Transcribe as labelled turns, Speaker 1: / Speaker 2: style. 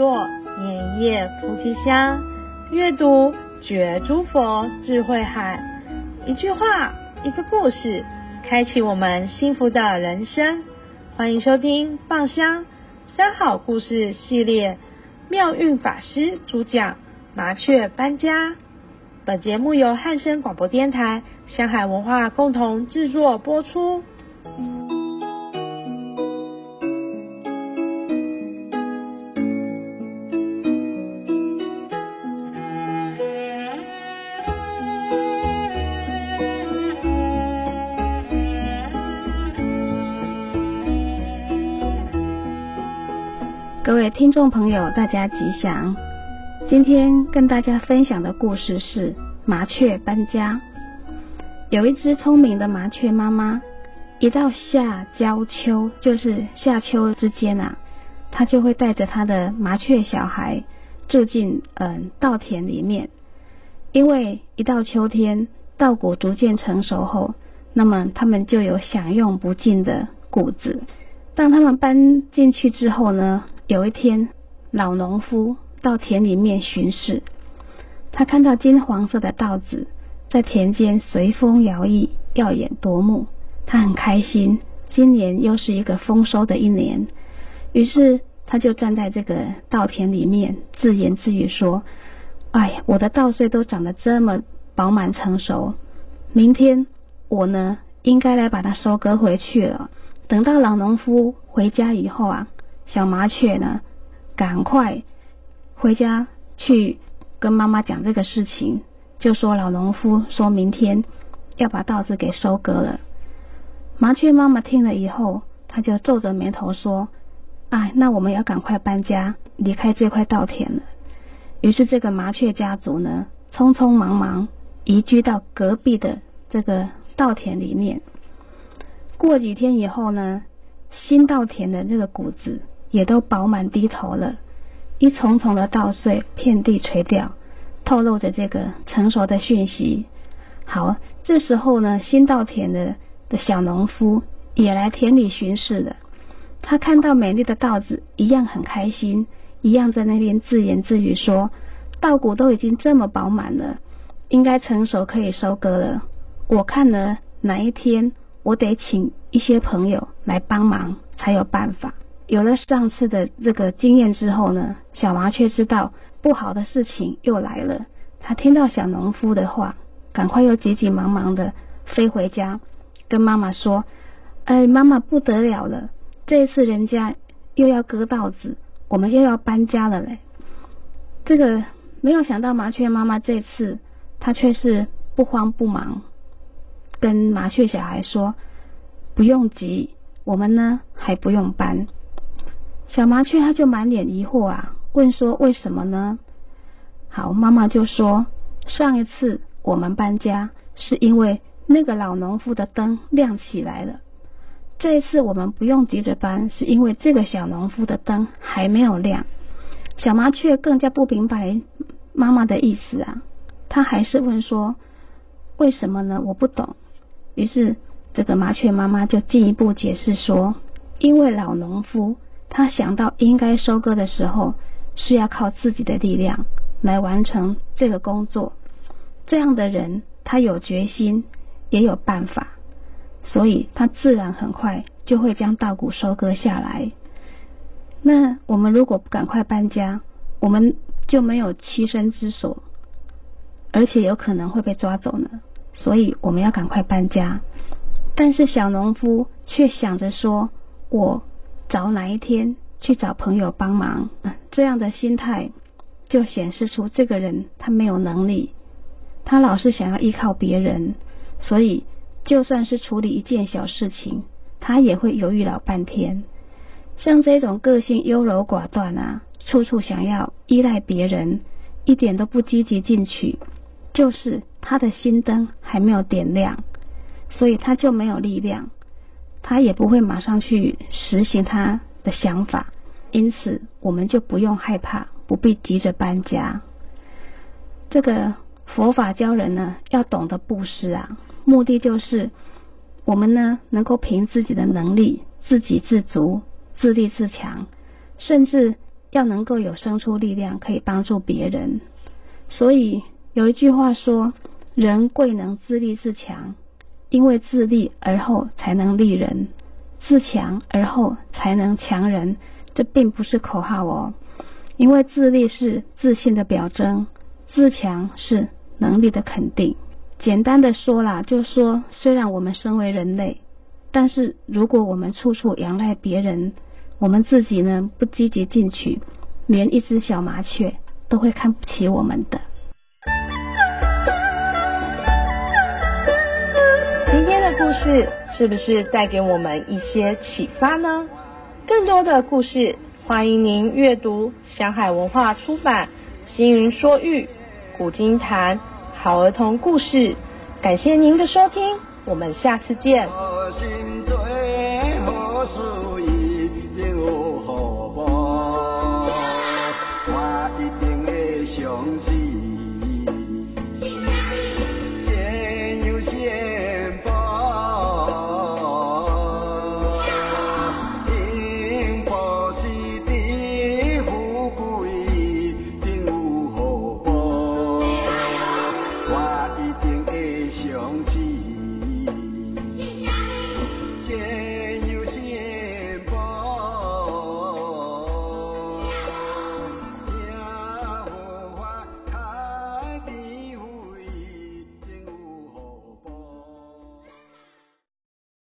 Speaker 1: 作念一叶菩提香，阅读觉诸佛智慧海。一句话，一个故事，开启我们幸福的人生。欢迎收听《放香三好故事系列》，妙运法师主讲《麻雀搬家》。本节目由汉声广播电台、香海文化共同制作播出。
Speaker 2: 听众朋友，大家吉祥。今天跟大家分享的故事是麻雀搬家。有一只聪明的麻雀妈妈，一到夏交秋，就是夏秋之间啊，她就会带着她的麻雀小孩住进嗯稻田里面。因为一到秋天，稻谷逐渐成熟后，那么他们就有享用不尽的谷子。当他们搬进去之后呢，有一天，老农夫。到田里面巡视，他看到金黄色的稻子在田间随风摇曳，耀眼夺目。他很开心，今年又是一个丰收的一年。于是他就站在这个稻田里面，自言自语说：“哎，我的稻穗都长得这么饱满成熟，明天我呢，应该来把它收割回去了。”等到老农夫回家以后啊，小麻雀呢，赶快。回家去跟妈妈讲这个事情，就说老农夫说明天要把稻子给收割了。麻雀妈妈听了以后，她就皱着眉头说：“哎，那我们要赶快搬家，离开这块稻田了。”于是这个麻雀家族呢，匆匆忙忙移居到隔壁的这个稻田里面。过几天以后呢，新稻田的这个谷子也都饱满低头了。一丛丛的稻穗遍地垂掉，透露着这个成熟的讯息。好，这时候呢，新稻田的的小农夫也来田里巡视了。他看到美丽的稻子，一样很开心，一样在那边自言自语说：“稻谷都已经这么饱满了，应该成熟可以收割了。我看呢，哪一天我得请一些朋友来帮忙，才有办法。”有了上次的这个经验之后呢，小麻雀知道不好的事情又来了。他听到小农夫的话，赶快又急急忙忙的飞回家，跟妈妈说：“哎，妈妈不得了了，这次人家又要割稻子，我们又要搬家了嘞。”这个没有想到，麻雀妈妈这次她却是不慌不忙，跟麻雀小孩说：“不用急，我们呢还不用搬。”小麻雀它就满脸疑惑啊，问说：“为什么呢？”好，妈妈就说：“上一次我们搬家是因为那个老农夫的灯亮起来了，这一次我们不用急着搬，是因为这个小农夫的灯还没有亮。”小麻雀更加不明白妈妈的意思啊，他还是问说：“为什么呢？我不懂。”于是这个麻雀妈妈就进一步解释说：“因为老农夫。”他想到应该收割的时候是要靠自己的力量来完成这个工作，这样的人他有决心也有办法，所以他自然很快就会将稻谷收割下来。那我们如果不赶快搬家，我们就没有栖身之所，而且有可能会被抓走呢。所以我们要赶快搬家。但是小农夫却想着说：“我。”找哪一天去找朋友帮忙，这样的心态就显示出这个人他没有能力，他老是想要依靠别人，所以就算是处理一件小事情，他也会犹豫老半天。像这种个性优柔寡断啊，处处想要依赖别人，一点都不积极进取，就是他的心灯还没有点亮，所以他就没有力量。他也不会马上去实行他的想法，因此我们就不用害怕，不必急着搬家。这个佛法教人呢，要懂得布施啊，目的就是我们呢能够凭自己的能力，自给自足、自立自强，甚至要能够有生出力量，可以帮助别人。所以有一句话说：“人贵能自立自强，因为自立而后才能立人，自强而后才能强人。”这并不是口号哦，因为自立是自信的表征，自强是能力的肯定。简单的说啦，就说，虽然我们身为人类，但是如果我们处处仰赖别人，我们自己呢，不积极进取，连一只小麻雀都会看不起我们的。
Speaker 1: 故事是不是带给我们一些启发呢？更多的故事，欢迎您阅读香海文化出版《星云说玉古今谈》好儿童故事。感谢您的收听，我们下次见。